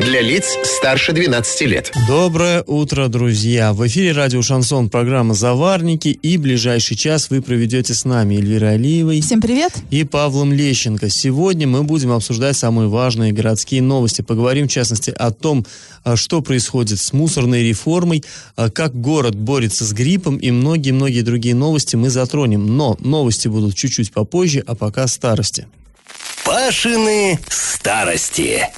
Для лиц старше 12 лет. Доброе утро, друзья! В эфире радио «Шансон» программа «Заварники» и ближайший час вы проведете с нами Эльвирой Алиевой Всем привет! и Павлом Лещенко. Сегодня мы будем обсуждать самые важные городские новости. Поговорим, в частности, о том, а, что происходит с мусорной реформой, а, как город борется с гриппом и многие-многие другие новости мы затронем. Но новости будут чуть-чуть попозже, а пока старости. Пашины старости.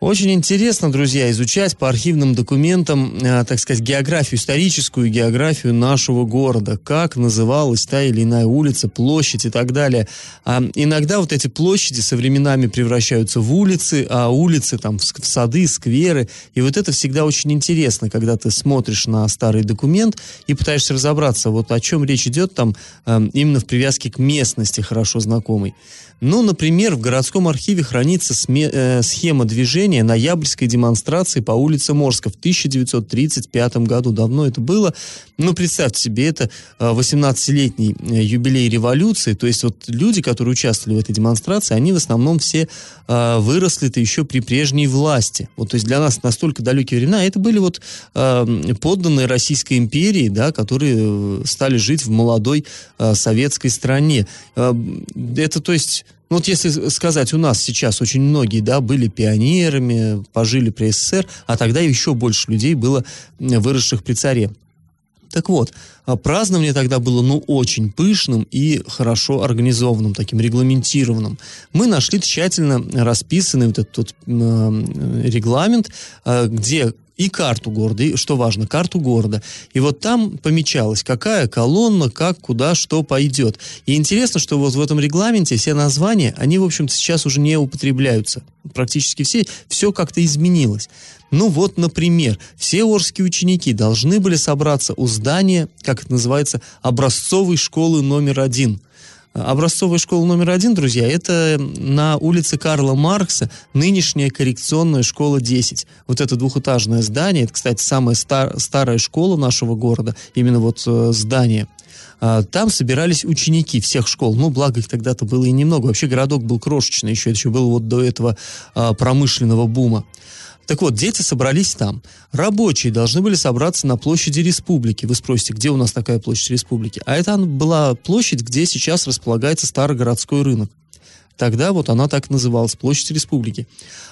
Очень интересно, друзья, изучать по архивным документам, э, так сказать, географию, историческую географию нашего города, как называлась та или иная улица, площадь и так далее. А иногда вот эти площади со временами превращаются в улицы, а улицы там в, в сады, скверы. И вот это всегда очень интересно, когда ты смотришь на старый документ и пытаешься разобраться, вот о чем речь идет там э, именно в привязке к местности хорошо знакомой. Ну, например, в городском архиве хранится сме- э, схема движения ноябрьской демонстрации по улице Морска в 1935 году. Давно это было. Ну, представьте себе, это э, 18-летний э, юбилей революции. То есть вот люди, которые участвовали в этой демонстрации, они в основном все э, выросли-то еще при прежней власти. Вот, то есть для нас настолько далекие времена. Это были вот э, подданные Российской империи, да, которые э, стали жить в молодой советской стране. Это, то есть, вот если сказать, у нас сейчас очень многие, да, были пионерами, пожили при СССР, а тогда еще больше людей было выросших при царе. Так вот, а, празднование тогда было, ну, очень пышным и хорошо организованным, таким регламентированным. Мы нашли тщательно расписанный вот этот м, регламент, а, где и карту города, и, что важно, карту города. И вот там помечалось, какая колонна, как, куда, что пойдет. И интересно, что вот в этом регламенте все названия, они, в общем-то, сейчас уже не употребляются. Практически все, все как-то изменилось. Ну вот, например, все орские ученики должны были собраться у здания, как это называется, образцовой школы номер один – Образцовая школа номер один, друзья, это на улице Карла Маркса нынешняя коррекционная школа 10. Вот это двухэтажное здание, это, кстати, самая стар, старая школа нашего города, именно вот э, здание. А, Там собирались ученики всех школ. Ну, благо их тогда-то было и немного. Вообще городок был крошечный еще. Это еще было вот до этого а, промышленного бума. Так вот, дети собрались там. Рабочие должны были собраться на площади Республики. Вы спросите, где у нас такая площадь Республики? А это была площадь, где сейчас располагается старый городской рынок. Тогда вот она так называлась, площадь Республики.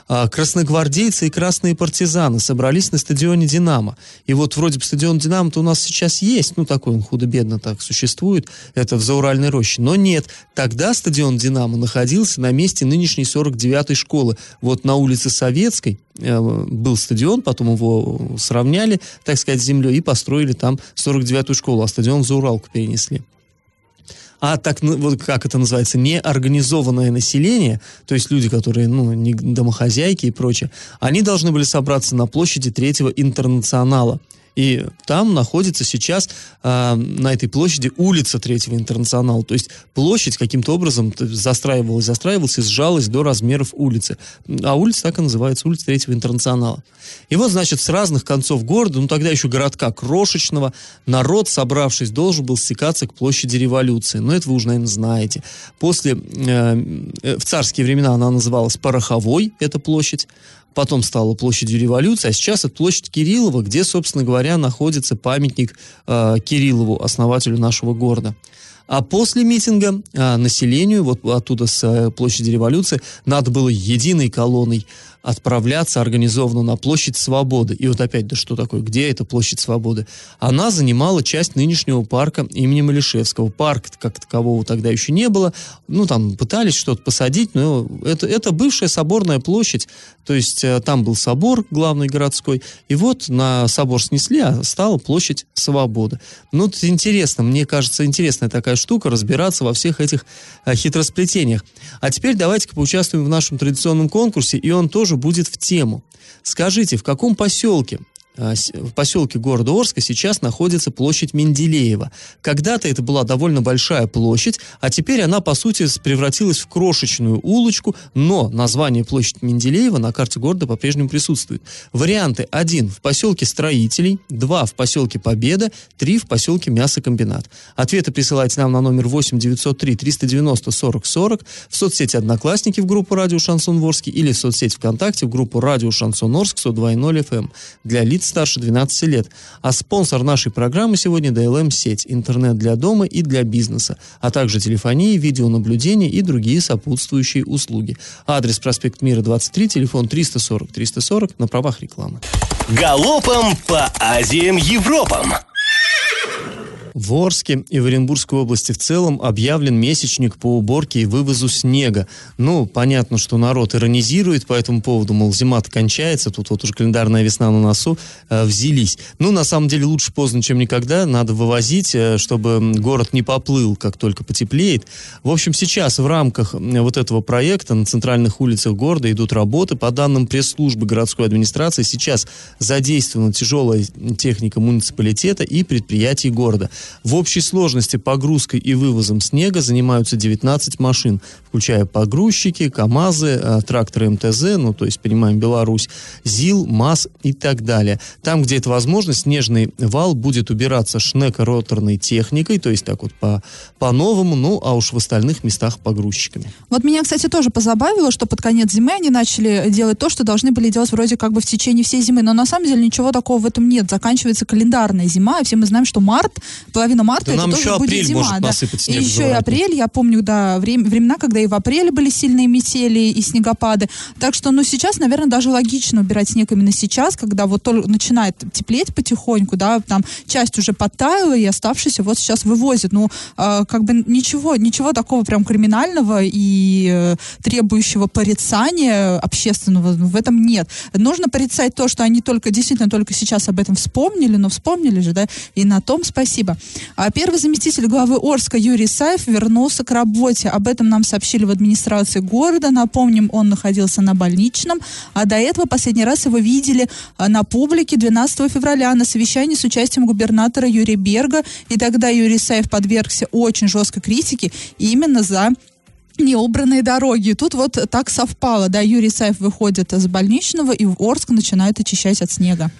А, красногвардейцы и красные партизаны собрались на стадионе «Динамо». И вот вроде бы стадион «Динамо»-то у нас сейчас есть, ну такой он худо-бедно так существует, это в Зауральной роще. Но нет, тогда стадион «Динамо» находился на месте нынешней 49-й школы. Вот на улице Советской э, был стадион, потом его сравняли, так сказать, с землей и построили там 49-ю школу, а стадион в Зауралку перенесли а так, ну, вот как это называется, неорганизованное население, то есть люди, которые, ну, не домохозяйки и прочее, они должны были собраться на площади Третьего Интернационала. И там находится сейчас э, на этой площади улица Третьего Интернационала. То есть площадь каким-то образом застраивалась, застраивалась и сжалась до размеров улицы. А улица так и называется, улица Третьего Интернационала. И вот, значит, с разных концов города, ну тогда еще городка крошечного, народ, собравшись, должен был стекаться к площади революции. Но это вы уже, наверное, знаете. После, э, в царские времена она называлась Пороховой, эта площадь потом стала площадью революции, а сейчас это площадь Кириллова, где, собственно говоря, находится памятник э, Кириллову, основателю нашего города. А после митинга э, населению, вот оттуда с э, площади революции, надо было единой колонной отправляться организованно на площадь Свободы. И вот опять, да что такое, где эта площадь Свободы? Она занимала часть нынешнего парка имени Малишевского. Парк как такового тогда еще не было. Ну, там пытались что-то посадить, но это, это бывшая соборная площадь. То есть э, там был собор главный городской. И вот на собор снесли, а стала площадь Свободы. Ну, это интересно. Мне кажется, интересная такая штука разбираться во всех этих а, хитросплетениях. А теперь давайте-ка поучаствуем в нашем традиционном конкурсе, и он тоже будет в тему. Скажите, в каком поселке в поселке города Орска сейчас находится площадь Менделеева. Когда-то это была довольно большая площадь, а теперь она, по сути, превратилась в крошечную улочку, но название площадь Менделеева на карте города по-прежнему присутствует. Варианты 1 в поселке Строителей, 2 в поселке Победа, 3 в поселке Мясокомбинат. Ответы присылайте нам на номер 8 903 390 40 40 в соцсети Одноклассники в группу Радио Шансон Ворске или в соцсети ВКонтакте в группу Радио Шансон Орск 102.0 FM для лиц старше 12 лет. А спонсор нашей программы сегодня DLM сеть, интернет для дома и для бизнеса, а также телефонии, видеонаблюдение и другие сопутствующие услуги. Адрес проспект Мира 23, телефон 340 340 на правах рекламы. Галопом по Азиям Европам! В Орске и в Оренбургской области в целом объявлен месячник по уборке и вывозу снега. Ну, понятно, что народ иронизирует по этому поводу, мол, зима-то кончается, тут вот уже календарная весна на носу, э, взялись. Ну, на самом деле, лучше поздно, чем никогда, надо вывозить, э, чтобы город не поплыл, как только потеплеет. В общем, сейчас в рамках вот этого проекта на центральных улицах города идут работы. По данным пресс-службы городской администрации, сейчас задействована тяжелая техника муниципалитета и предприятий города. В общей сложности погрузкой и вывозом снега занимаются 19 машин, включая погрузчики, КАМАЗы, э, тракторы МТЗ, ну, то есть, понимаем, Беларусь, ЗИЛ, МАЗ и так далее. Там, где это возможно, снежный вал будет убираться шнеко-роторной техникой, то есть так вот по, по-новому, ну, а уж в остальных местах погрузчиками. Вот меня, кстати, тоже позабавило, что под конец зимы они начали делать то, что должны были делать вроде как бы в течение всей зимы, но на самом деле ничего такого в этом нет. Заканчивается календарная зима, и все мы знаем, что март половина марта да это нам тоже еще будет апрель зима. может да. И еще и апрель, я помню, да, время, времена, когда и в апреле были сильные метели и снегопады. Так что, ну, сейчас, наверное, даже логично убирать снег именно сейчас, когда вот только начинает теплеть потихоньку, да, там часть уже подтаяла, и оставшиеся вот сейчас вывозят. Ну, э, как бы ничего, ничего такого прям криминального и э, требующего порицания общественного в этом нет. Нужно порицать то, что они только, действительно, только сейчас об этом вспомнили, но вспомнили же, да, и на том спасибо. А первый заместитель главы Орска Юрий Саев вернулся к работе. Об этом нам сообщили в администрации города. Напомним, он находился на больничном, а до этого последний раз его видели а, на публике 12 февраля на совещании с участием губернатора Юрия Берга. И тогда Юрий Саев подвергся очень жесткой критике именно за неубранные дороги. Тут вот так совпало, да, Юрий Саев выходит из больничного и в Орск начинает очищать от снега.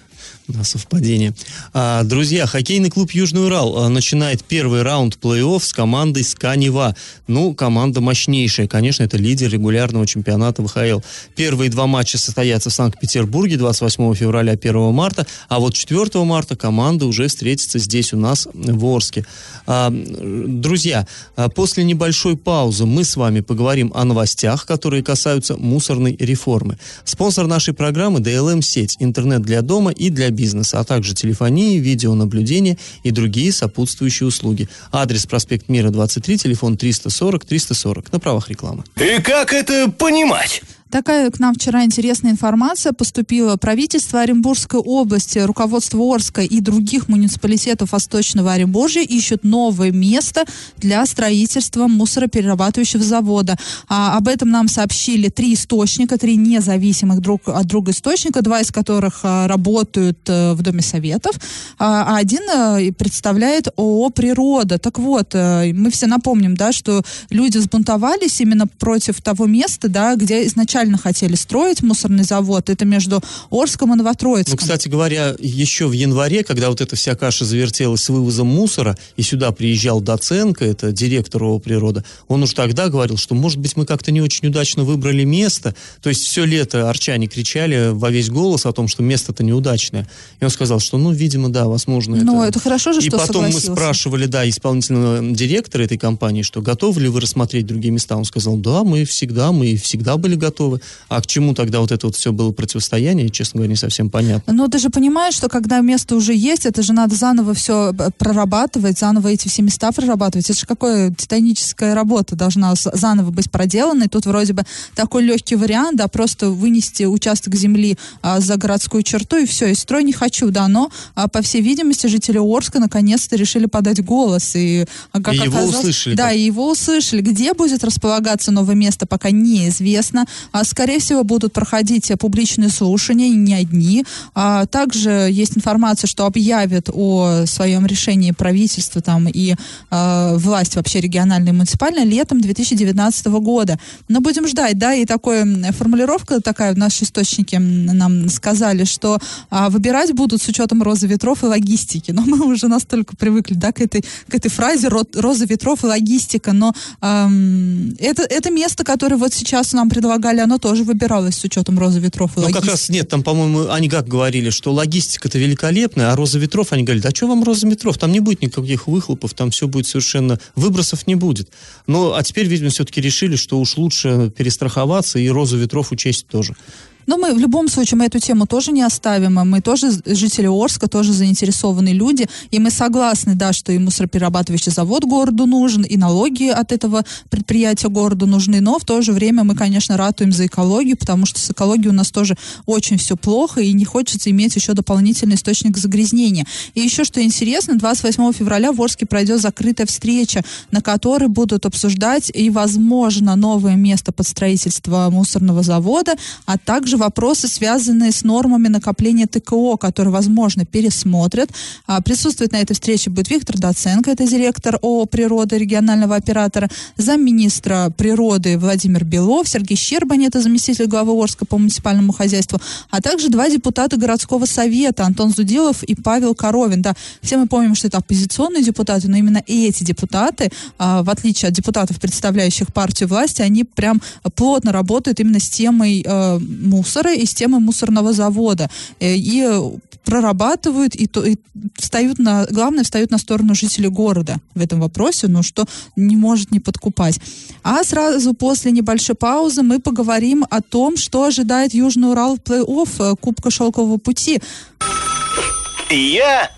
Да, совпадение. А, друзья, хоккейный клуб Южный Урал а, начинает первый раунд плей-офф с командой Сканева. Ну, команда мощнейшая. Конечно, это лидер регулярного чемпионата ВХЛ. Первые два матча состоятся в Санкт-Петербурге 28 февраля 1 марта, а вот 4 марта команда уже встретится здесь у нас в Орске. А, друзья, а, после небольшой паузы мы с вами поговорим о новостях, которые касаются мусорной реформы. Спонсор нашей программы DLM-сеть, интернет для дома и для бизнеса, а также телефонии, видеонаблюдение и другие сопутствующие услуги. Адрес проспект Мира 23, телефон 340 340 на правах рекламы. И как это понимать? Такая к нам вчера интересная информация поступила. Правительство Оренбургской области, руководство Орска и других муниципалитетов Восточного Оренбуржья ищут новое место для строительства мусороперерабатывающего завода. А, об этом нам сообщили три источника, три независимых друг от друга источника, два из которых а, работают а, в Доме Советов, а один а, представляет ООО «Природа». Так вот, а, мы все напомним, да, что люди сбунтовались именно против того места, да, где изначально изначально хотели строить мусорный завод. Это между Орском и Новотроицком. Ну, кстати говоря, еще в январе, когда вот эта вся каша завертелась с вывозом мусора, и сюда приезжал Доценко, это директор ООО «Природа», он уже тогда говорил, что, может быть, мы как-то не очень удачно выбрали место. То есть все лето арчане кричали во весь голос о том, что место-то неудачное. И он сказал, что, ну, видимо, да, возможно, Ну, это... это хорошо же, И что потом мы спрашивали, да, исполнительного директора этой компании, что готовы ли вы рассмотреть другие места. Он сказал, да, мы всегда, мы всегда были готовы. А к чему тогда вот это вот все было противостояние, честно говоря, не совсем понятно. Но ты же понимаешь, что когда место уже есть, это же надо заново все прорабатывать, заново эти все места прорабатывать. Это же какая титаническая работа должна заново быть проделана. И тут вроде бы такой легкий вариант, да, просто вынести участок земли а, за городскую черту и все, и строй не хочу, да, но, а, по всей видимости, жители Орска наконец-то решили подать голос. И, а, как И его услышали, Да, и его услышали. Где будет располагаться новое место, пока неизвестно. А, скорее всего, будут проходить публичные слушания, не одни. А, также есть информация, что объявят о своем решении правительства там и а, власть вообще региональная и муниципальная летом 2019 года. Но будем ждать, да, и такая формулировка такая в наши источники нам сказали, что а, выбирать будут с учетом розы ветров и логистики. Но мы уже настолько привыкли, да, к этой, к этой фразе роза ветров и логистика. Но эм, это, это место, которое вот сейчас нам предлагали, оно тоже выбиралось с учетом розы ветров и ну, как раз нет, там, по-моему, они как говорили, что логистика-то великолепная, а роза ветров, они говорят, а что вам роза ветров? Там не будет никаких выхлопов, там все будет совершенно... Выбросов не будет. Но, а теперь, видимо, все-таки решили, что уж лучше перестраховаться и розу ветров учесть тоже. Но мы в любом случае мы эту тему тоже не оставим. Мы тоже жители Орска, тоже заинтересованные люди. И мы согласны, да, что и мусороперерабатывающий завод городу нужен, и налоги от этого предприятия городу нужны. Но в то же время мы, конечно, ратуем за экологию, потому что с экологией у нас тоже очень все плохо, и не хочется иметь еще дополнительный источник загрязнения. И еще что интересно, 28 февраля в Орске пройдет закрытая встреча, на которой будут обсуждать и, возможно, новое место под строительство мусорного завода, а также вопросы, связанные с нормами накопления ТКО, которые, возможно, пересмотрят. А, присутствовать на этой встрече будет Виктор Доценко, это директор ООО «Природа» регионального оператора, замминистра природы Владимир Белов, Сергей Щербань, это заместитель главы Орска по муниципальному хозяйству, а также два депутата городского совета, Антон Зудилов и Павел Коровин. Да, все мы помним, что это оппозиционные депутаты, но именно эти депутаты, а, в отличие от депутатов, представляющих партию власти, они прям плотно работают именно с темой э, мусора с темой мусорного завода. Э, и прорабатывают и, то, и встают на, главное, встают на сторону жителей города в этом вопросе, но что не может не подкупать. А сразу после небольшой паузы мы поговорим о том, что ожидает Южный Урал в плей-офф э, Кубка Шелкового пути. Я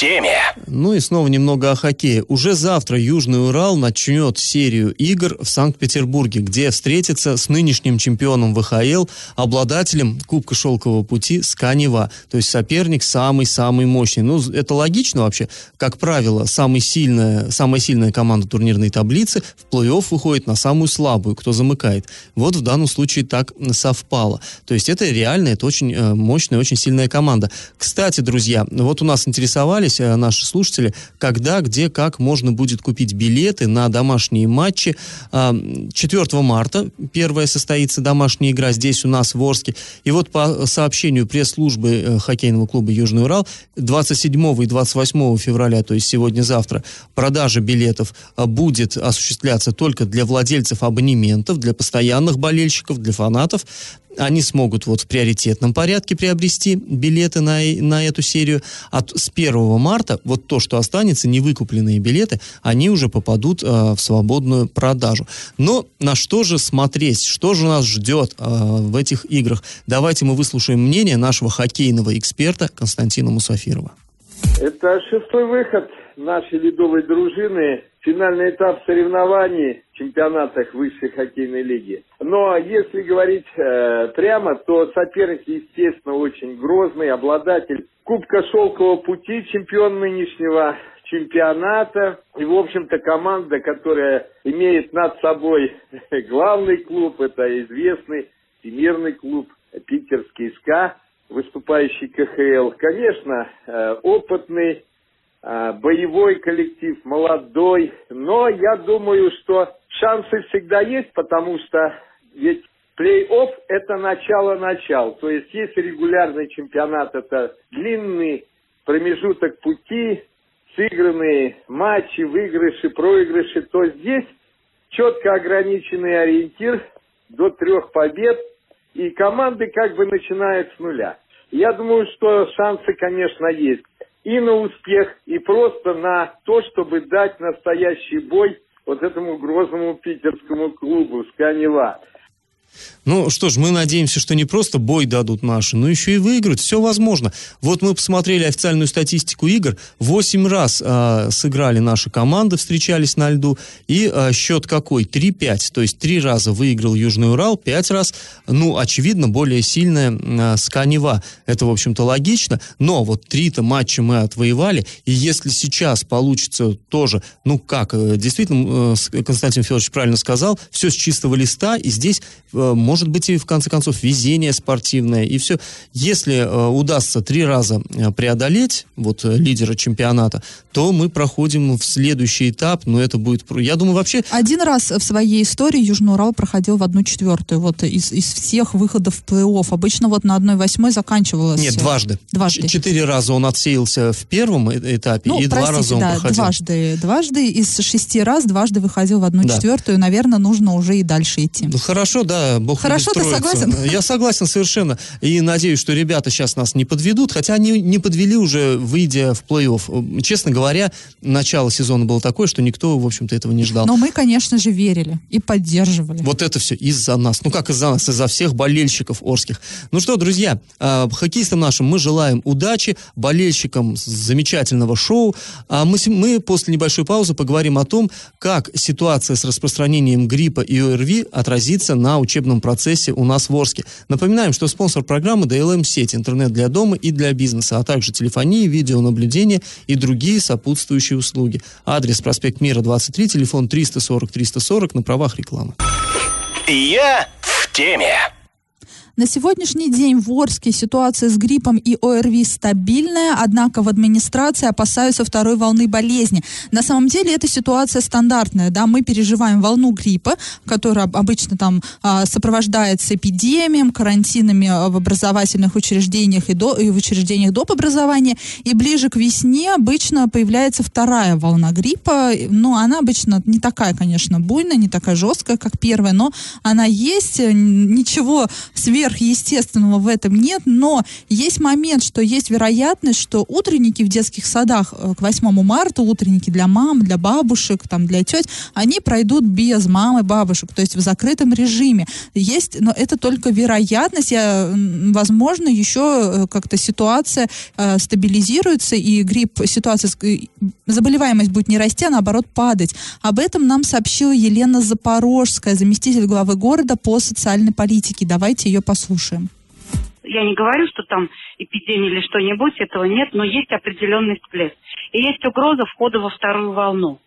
теме. Ну и снова немного о хоккее. Уже завтра Южный Урал начнет серию игр в Санкт-Петербурге, где встретится с нынешним чемпионом ВХЛ, обладателем Кубка Шелкового пути Сканева. То есть соперник самый-самый мощный. Ну, это логично вообще. Как правило, самый сильная, самая сильная команда турнирной таблицы в плей-офф выходит на самую слабую, кто замыкает. Вот в данном случае так совпало. То есть это реально, это очень э, мощная, очень сильная команда. Кстати, друзья, вот у нас интересовались э, наши слушатели, когда, где, как можно будет купить билеты на домашние матчи. 4 марта первая состоится домашняя игра здесь у нас в Орске. И вот по сообщению пресс-службы э, хоккейного клуба «Южный Урал» 27 и 28 февраля, то есть сегодня-завтра, продажа билетов э, будет осуществляться только для владельцев абонементов, для постоянных болельщиков, для фанатов они смогут вот в приоритетном порядке приобрести билеты на, на эту серию. А с 1 марта вот то, что останется, невыкупленные билеты, они уже попадут э, в свободную продажу. Но на что же смотреть? Что же нас ждет э, в этих играх? Давайте мы выслушаем мнение нашего хоккейного эксперта Константина Мусафирова. Это шестой выход нашей ледовой дружины финальный этап соревнований в чемпионатах высшей хоккейной лиги. Но если говорить э, прямо, то соперник, естественно, очень грозный, обладатель Кубка Шелкового пути, чемпион нынешнего чемпионата. И, в общем-то, команда, которая имеет над собой главный клуб, это известный всемирный клуб Питерский СКА, выступающий КХЛ. Конечно, э, опытный, боевой коллектив, молодой, но я думаю, что шансы всегда есть, потому что ведь плей-офф – это начало-начал. То есть если регулярный чемпионат – это длинный промежуток пути, сыгранные матчи, выигрыши, проигрыши, то здесь четко ограниченный ориентир до трех побед, и команды как бы начинают с нуля. Я думаю, что шансы, конечно, есть и на успех, и просто на то, чтобы дать настоящий бой вот этому грозному питерскому клубу «Сканева». Ну что ж, мы надеемся, что не просто бой дадут наши, но еще и выиграют. Все возможно. Вот мы посмотрели официальную статистику игр. Восемь раз э, сыграли наши команды, встречались на льду. И э, счет какой? 3-5. То есть три раза выиграл Южный Урал, пять раз, ну, очевидно, более сильная э, Сканева. Это, в общем-то, логично. Но вот три-то матча мы отвоевали. И если сейчас получится тоже, ну как, э, действительно, э, Константин Федорович правильно сказал, все с чистого листа. И здесь э, может быть и в конце концов везение спортивное и все. Если э, удастся три раза э, преодолеть вот э, лидера чемпионата, то мы проходим в следующий этап, но это будет, я думаю, вообще Один раз в своей истории Южный Урал проходил в одну четвертую, вот из, из всех выходов в плей-офф. Обычно вот на одной восьмой заканчивалось. Нет, дважды. Дважды. Четыре раза он отсеялся в первом э- этапе, Ну, и два простите, раза он да, проходил. дважды. Дважды из шести раз дважды выходил в одну Да. четвертую. Наверное, нужно уже и дальше идти. Ну, хорошо, да, Бог Хорошо, ты согласен? Я согласен совершенно. И надеюсь, что ребята сейчас нас не подведут, хотя они не подвели уже, выйдя в плей-офф. Честно говоря, начало сезона было такое, что никто, в общем-то, этого не ждал. Но мы, конечно же, верили и поддерживали. Вот это все из-за нас. Ну как из-за нас? Из-за всех болельщиков Орских. Ну что, друзья, э, хоккеистам нашим мы желаем удачи, болельщикам замечательного шоу. А мы, мы после небольшой паузы поговорим о том, как ситуация с распространением гриппа и ОРВИ отразится на учебном процессе у нас в Орске. Напоминаем, что спонсор программы DLM сеть, интернет для дома и для бизнеса, а также телефония, видеонаблюдение и другие сопутствующие услуги. Адрес проспект Мира 23, телефон 340 340 на правах рекламы. Я в теме. На сегодняшний день в Орске ситуация с гриппом и ОРВИ стабильная, однако в администрации опасаются второй волны болезни. На самом деле эта ситуация стандартная, да, мы переживаем волну гриппа, которая об- обычно там а, сопровождается эпидемией, карантинами а, в образовательных учреждениях и, до, и в учреждениях доп. образования, и ближе к весне обычно появляется вторая волна гриппа, ну, она обычно не такая, конечно, буйная, не такая жесткая, как первая, но она есть, ничего сверхъестественного в этом нет, но есть момент, что есть вероятность, что утренники в детских садах э, к 8 марта, утренники для мам, для бабушек, там, для теть, они пройдут без мамы, бабушек, то есть в закрытом режиме. Есть, но это только вероятность, я, возможно, еще э, как-то ситуация э, стабилизируется, и грипп, ситуация, заболеваемость будет не расти, а наоборот падать. Об этом нам сообщила Елена Запорожская, заместитель главы города по социальной политике. Давайте ее послушаем. Я не говорю, что там эпидемия или что-нибудь, этого нет, но есть определенный всплеск. И есть угроза входа во вторую волну.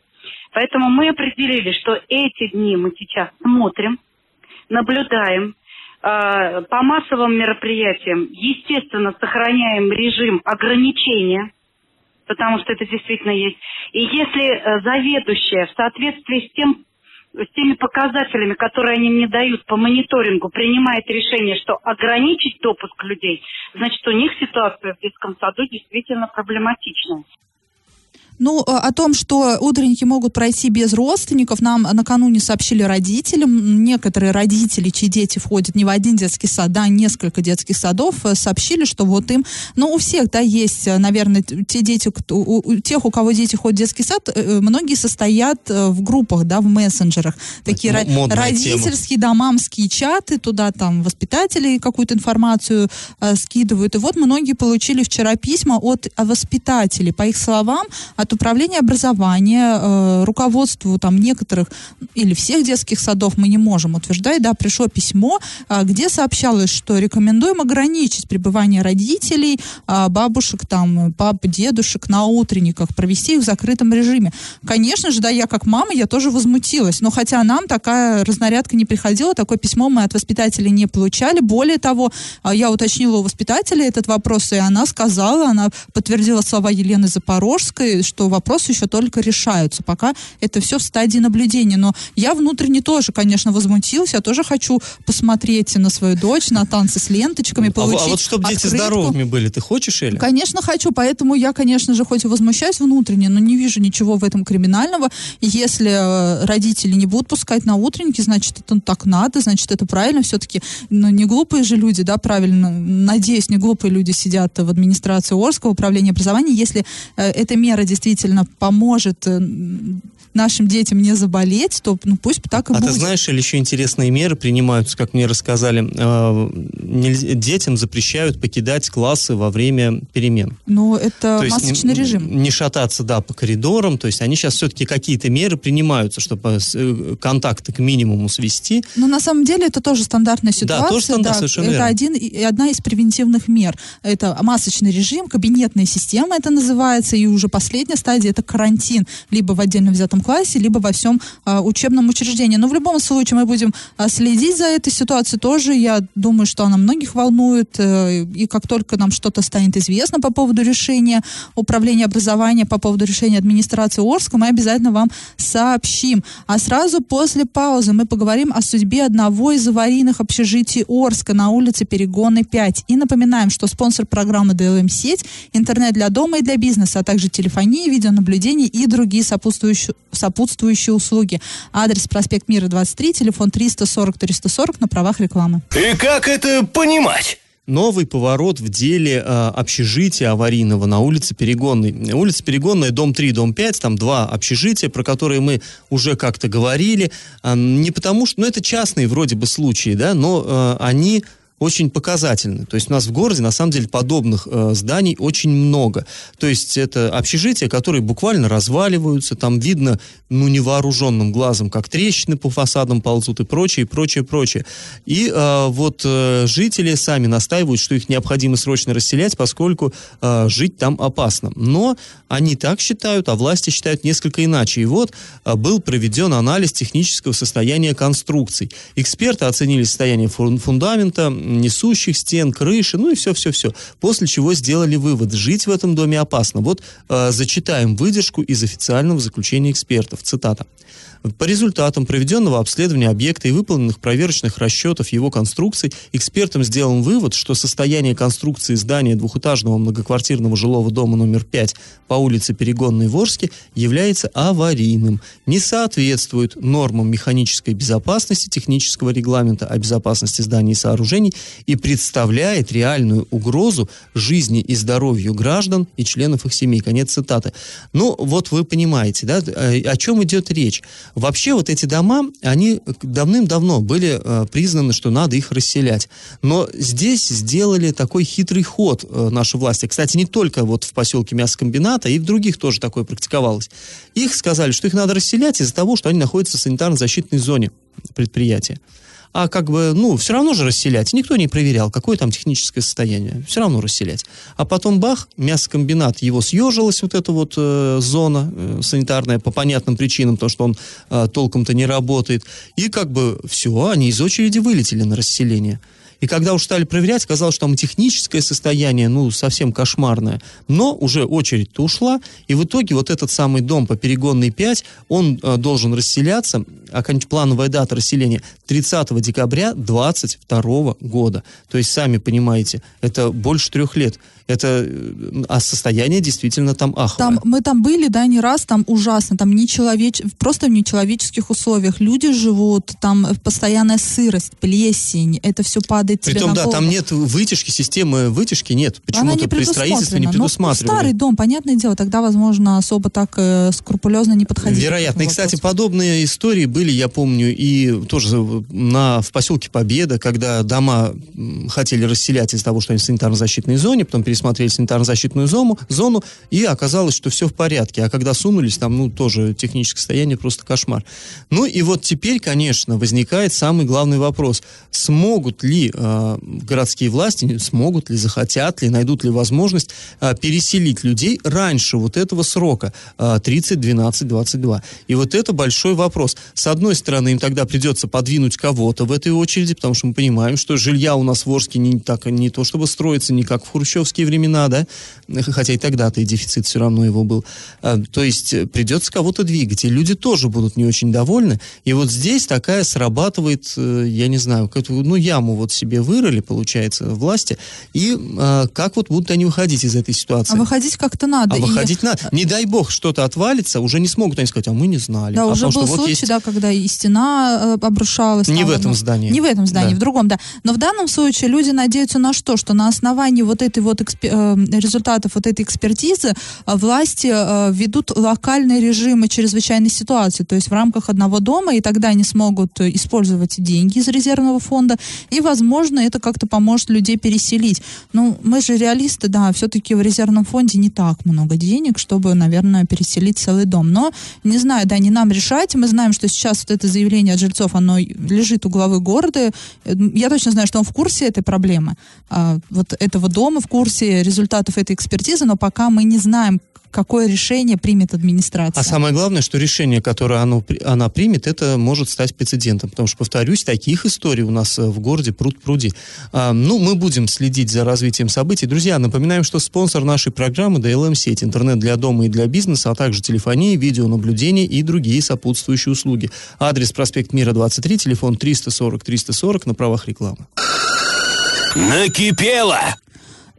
Поэтому мы определили, что эти дни мы сейчас смотрим, наблюдаем, э, по массовым мероприятиям, естественно, сохраняем режим ограничения, потому что это действительно есть. И если э, заведующая в соответствии с тем, с теми показателями, которые они мне дают по мониторингу, принимает решение, что ограничить допуск людей, значит, у них ситуация в детском саду действительно проблематичная. Ну, э, о том, что утренники могут пройти без родственников, нам накануне сообщили родителям. Некоторые родители, чьи дети входят не в один детский сад, да, а несколько детских садов, э, сообщили, что вот им, ну, у всех, да, есть, э, наверное, те дети, кто, у, у тех, у кого дети ходят в детский сад, многие состоят в группах, да, в мессенджерах. Такие ро- модная тема. родительские, да, мамские чаты, туда там воспитатели какую-то информацию э, скидывают. И вот многие получили вчера письма от воспитателей. По их словам, от управления образования, э, руководству там некоторых или всех детских садов мы не можем утверждать, да, пришло письмо, а, где сообщалось, что рекомендуем ограничить пребывание родителей, а, бабушек, там, пап, дедушек на утренниках, провести их в закрытом режиме. Конечно же, да, я как мама, я тоже возмутилась, но хотя нам такая разнарядка не приходила, такое письмо мы от воспитателей не получали. Более того, а, я уточнила у воспитателя этот вопрос, и она сказала, она подтвердила слова Елены Запорожской, что вопросы еще только решаются. Пока это все в стадии наблюдения. Но я внутренне тоже, конечно, возмутилась. Я тоже хочу посмотреть на свою дочь, на танцы с ленточками, А, получить а вот чтобы дети открытку. здоровыми были, ты хочешь, Эля? Конечно, хочу, поэтому я, конечно же, хоть и возмущаюсь внутренне, но не вижу ничего в этом криминального. Если э, родители не будут пускать на утренники, значит, это так надо, значит, это правильно. Все-таки, ну, не глупые же люди, да, правильно, надеюсь, не глупые люди сидят в администрации Орского управления образования. Если э, эта мера действительно поможет э, нашим детям не заболеть, то ну, пусть так и А будет. ты знаешь, или еще интересные меры принимаются, как мне рассказали, э, нельзя- детям запрещают покидать классы во время перемен. Ну, это То есть масочный не, режим. Не шататься, да, по коридорам. То есть они сейчас все-таки какие-то меры принимаются, чтобы э, контакты к минимуму свести. Но на самом деле это тоже стандартная ситуация. тоже стандарт, совершенно это верно. один, и одна из превентивных мер. Это масочный режим, кабинетная система это называется, и уже последняя стадия это карантин, либо в отдельно взятом классе, либо во всем а, учебном учреждении. Но в любом случае мы будем а, следить за этой ситуацией тоже. Я думаю, что она многих волнует, э, и как только нам что-то станет известно по поводу решения управления образования, по поводу решения администрации Орска, мы обязательно вам сообщим. А сразу после паузы мы поговорим о судьбе одного из аварийных общежитий Орска на улице Перегонной 5. И напоминаем, что спонсор программы ДЛМ-сеть, интернет для дома и для бизнеса, а также телефония, видеонаблюдение и другие сопутствующие, сопутствующие услуги. Адрес проспект Мира 23, телефон 340-340 на правах рекламы. И как это понимать? Новый поворот в деле э, общежития аварийного на улице Перегонной. Улица Перегонная, дом 3, дом 5, там два общежития, про которые мы уже как-то говорили. А, не потому что, ну это частные вроде бы случаи, да, но э, они очень показательны. То есть у нас в городе, на самом деле, подобных э, зданий очень много. То есть это общежития, которые буквально разваливаются, там видно, ну, невооруженным глазом, как трещины по фасадам ползут и прочее, прочее, прочее. И э, вот э, жители сами настаивают, что их необходимо срочно расселять, поскольку э, жить там опасно. Но они так считают, а власти считают несколько иначе. И вот э, был проведен анализ технического состояния конструкций. Эксперты оценили состояние фун- фундамента, несущих стен, крыши, ну и все-все-все. После чего сделали вывод, жить в этом доме опасно. Вот э, зачитаем выдержку из официального заключения экспертов. Цитата. По результатам проведенного обследования объекта и выполненных проверочных расчетов его конструкций, экспертам сделан вывод, что состояние конструкции здания двухэтажного многоквартирного жилого дома номер 5 по улице Перегонной в Орске является аварийным, не соответствует нормам механической безопасности технического регламента о безопасности зданий и сооружений и представляет реальную угрозу жизни и здоровью граждан и членов их семей. Конец цитаты. Ну, вот вы понимаете, да, э, о чем идет речь. Вообще вот эти дома, они давным-давно были э, признаны, что надо их расселять. Но здесь сделали такой хитрый ход э, наши власти. Кстати, не только вот в поселке мясокомбината, и в других тоже такое практиковалось. Их сказали, что их надо расселять из-за того, что они находятся в санитарно-защитной зоне предприятия. А как бы, ну, все равно же расселять. Никто не проверял, какое там техническое состояние. Все равно расселять. А потом бах, мясокомбинат, его съежилась вот эта вот э, зона э, санитарная по понятным причинам, потому что он э, толком-то не работает. И как бы все, они из очереди вылетели на расселение. И когда уж стали проверять, казалось, что там техническое состояние, ну, совсем кошмарное. Но уже очередь-то ушла, и в итоге вот этот самый дом по Перегонной 5, он э, должен расселяться, оконч- плановая дата расселения 30 декабря 2022 года. То есть, сами понимаете, это больше трех лет. Это, э, а состояние действительно там аховое. Там, мы там были, да, не раз, там ужасно, там нечеловеч... просто в нечеловеческих условиях. Люди живут, там постоянная сырость, плесень, это все падает тебе Притом, на да, голову. там нет вытяжки, системы вытяжки нет. Почему-то при строительстве не. Ну, предусматривали. старый дом, понятное дело, тогда, возможно, особо так э, скрупулезно не подходили. Вероятно. И, кстати, подобные истории были, я помню, и тоже на, в поселке Победа, когда дома хотели расселять из-за того, что они в санитарно-защитной зоне, потом пересмотрели санитарно-защитную зону, зону, и оказалось, что все в порядке. А когда сунулись, там, ну, тоже техническое состояние просто кошмар. Ну, и вот теперь, конечно, возникает самый главный вопрос. Смогут ли э, городские власти, смогут ли, захотят ли, найдут ли возможность э, переселить людей раньше вот этого срока, э, 30, 12, 22. И вот это большой вопрос. С одной стороны, им тогда придется подвинуть кого-то в этой очереди, потому что мы понимаем, что жилья у нас в Орске не, так, не то чтобы строится, не как в хрущевские времена, да, хотя и тогда-то и дефицит все равно его был. А, То есть э, придется кого-то двигать, и люди тоже будут не очень довольны. И вот здесь такая срабатывает, э, я не знаю, какую-то, ну, яму вот себе вырыли, получается, власти, и а, как вот будут они выходить из этой ситуации? А выходить как-то надо. А И- выходить надо. Не дай бог что-то отвалится, уже не смогут они сказать, а мы не знали. Да, а уже потому был что вот случай, есть- да, когда и стена э, обрушалась. Не там в этом здании. Не в этом здании, Да. в другом, да. Но в данном случае люди надеются на что? Что на основании вот этой вот экспе- э, результатов вот этой экспертизы э, власти э, ведут локальные режимы чрезвычайной ситуации, то есть в рамках одного дома, и тогда они смогут э, использовать деньги из резервного фонда, и, возможно, возможно, это как-то поможет людей переселить. Ну, мы же реалисты, да, все-таки в резервном фонде не так много денег, чтобы, наверное, переселить целый дом. Но, не знаю, да, не нам решать. Мы знаем, что сейчас вот это заявление от жильцов, оно лежит у главы города. Я точно знаю, что он в курсе этой проблемы, а, вот этого дома, в курсе результатов этой экспертизы, но пока мы не знаем, какое решение примет администрация. А самое главное, что решение, которое оно, она примет, это может стать прецедентом. Потому что, повторюсь, таких историй у нас э, в городе пруд пруди. А, ну, мы будем следить за развитием событий. Друзья, напоминаем, что спонсор нашей программы DLM-сеть, интернет для дома и для бизнеса, а также телефония, видеонаблюдение и другие сопутствующие услуги. Адрес проспект Мира 23, телефон 340 340 на правах рекламы. Накипело!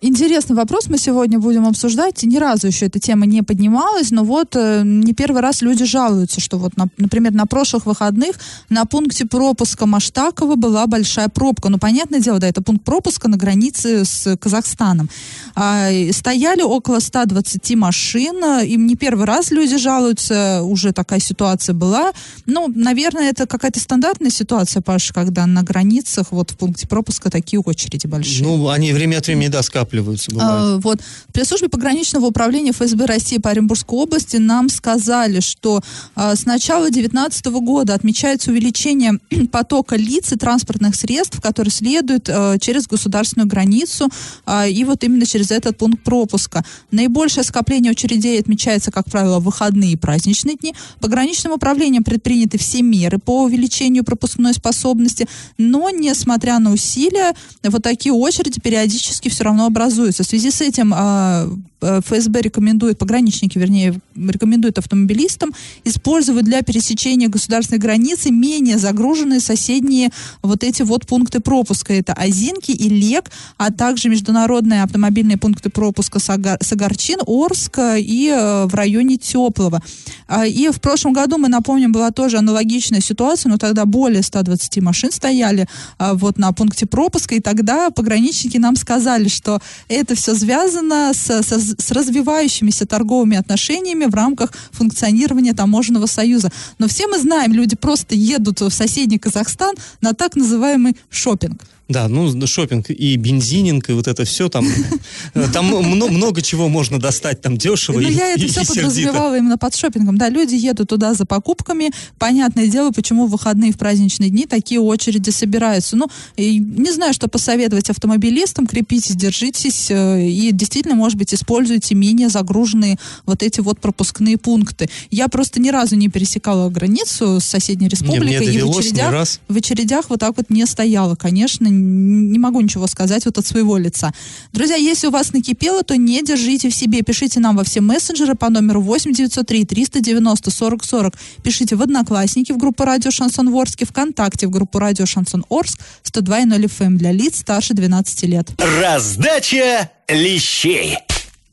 Интересный вопрос мы сегодня будем обсуждать. Ни разу еще эта тема не поднималась, но вот э, не первый раз люди жалуются, что вот, на, например, на прошлых выходных на пункте пропуска Маштакова была большая пробка. Ну, понятное дело, да, это пункт пропуска на границе с Казахстаном. А, стояли около 120 машин, им не первый раз люди жалуются, уже такая ситуация была. Ну, наверное, это какая-то стандартная ситуация, Паша, когда на границах вот в пункте пропуска такие очереди большие. Ну, они время от времени, да, скапливаются накапливаются, А, вот. При службе пограничного управления ФСБ России по Оренбургской области нам сказали, что а, с начала 2019 года отмечается увеличение потока лиц и транспортных средств, которые следуют а, через государственную границу а, и вот именно через этот пункт пропуска. Наибольшее скопление очередей отмечается, как правило, в выходные и праздничные дни. Пограничным управлением предприняты все меры по увеличению пропускной способности, но, несмотря на усилия, вот такие очереди периодически все равно образуются. В связи с этим а, ФСБ рекомендует, пограничники, вернее, рекомендуют автомобилистам использовать для пересечения государственной границы менее загруженные соседние вот эти вот пункты пропуска. Это Озинки и Лек, а также международные автомобильные пункты пропуска Сагар, Сагарчин, Орск и э, в районе Теплого. А, и в прошлом году, мы напомним, была тоже аналогичная ситуация, но тогда более 120 машин стояли а, вот на пункте пропуска, и тогда пограничники нам сказали, что это все связано с, с, развивающимися торговыми отношениями в рамках функционирования таможенного союза. Но все мы знаем, люди просто едут в соседний Казахстан на так называемый шопинг. Да, ну, шопинг и бензининг, и вот это все там. Там много, чего можно достать там дешево Ну, я это все подразумевала именно под шопингом. Да, люди едут туда за покупками. Понятное дело, почему в выходные и в праздничные дни такие очереди собираются. Ну, не знаю, что посоветовать автомобилистам. Крепитесь, держитесь э, и действительно, может быть, используйте менее загруженные вот эти вот пропускные пункты. Я просто ни разу не пересекала границу с соседней Не, республикой. и в очередях в очередях вот так вот не стояла, конечно, не могу ничего сказать вот от своего лица. Друзья, если у вас накипело, то не держите в себе, пишите нам во все мессенджеры по номеру 8 903 390 40 40, пишите в Одноклассники в группу Радио Шансон Орске, ВКонтакте в группу Радио Шансон Орск 102.0 FM эм для лиц старше 12 лет. Раздача лещей.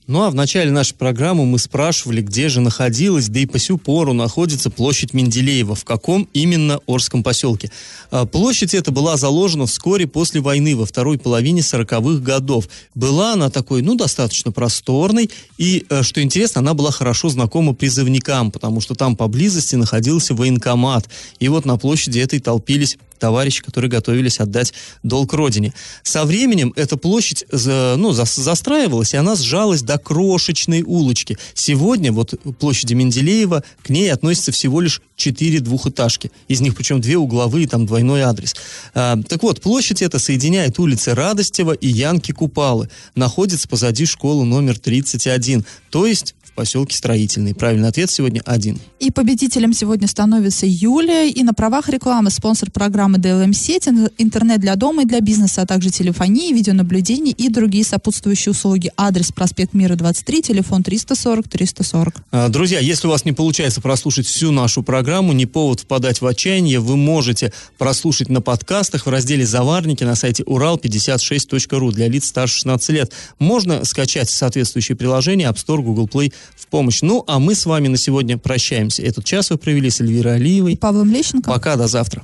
Ну а в начале нашей программы мы спрашивали, где же находилась, да и по сю пору находится площадь Менделеева, в каком именно Орском поселке. А, Площадь эта была заложена вскоре после войны, во второй половине 40-х годов. Была она такой, ну, достаточно просторной, и, э, что интересно, она была хорошо знакома призывникам, потому что там поблизости находился военкомат. И вот на площади этой толпились товарищи, которые готовились отдать долг родине. Со временем эта площадь ну, зас- застраивалась, и она сжалась до крошечной улочки. Сегодня вот площади Менделеева, к ней относится всего лишь четыре двухэтажки. Из них причем две угловые, там двойной адрес. А, так вот, площадь эта соединяет улицы Радостева и Янки Купалы. Находится позади школы номер 31, то есть в поселке Строительный. Правильный ответ сегодня один. И победителем сегодня становится Юлия. И на правах рекламы спонсор программы DLM сеть, интернет для дома и для бизнеса, а также телефонии, видеонаблюдение и другие сопутствующие услуги. Адрес проспект Мира 23, телефон 340 340. А, Друзья, если у вас не получается прослушать всю нашу программу, не повод впадать в отчаяние, вы можете прослушать на подкастах в разделе «Заварники» на сайте урал56.ру для лиц старше 16 лет. Можно скачать соответствующее приложение App Store, Google Play в помощь. Ну, а мы с вами на сегодня прощаемся. Этот час вы провели с Эльвирой Алиевой. Павлом Лещенко. Пока, до завтра.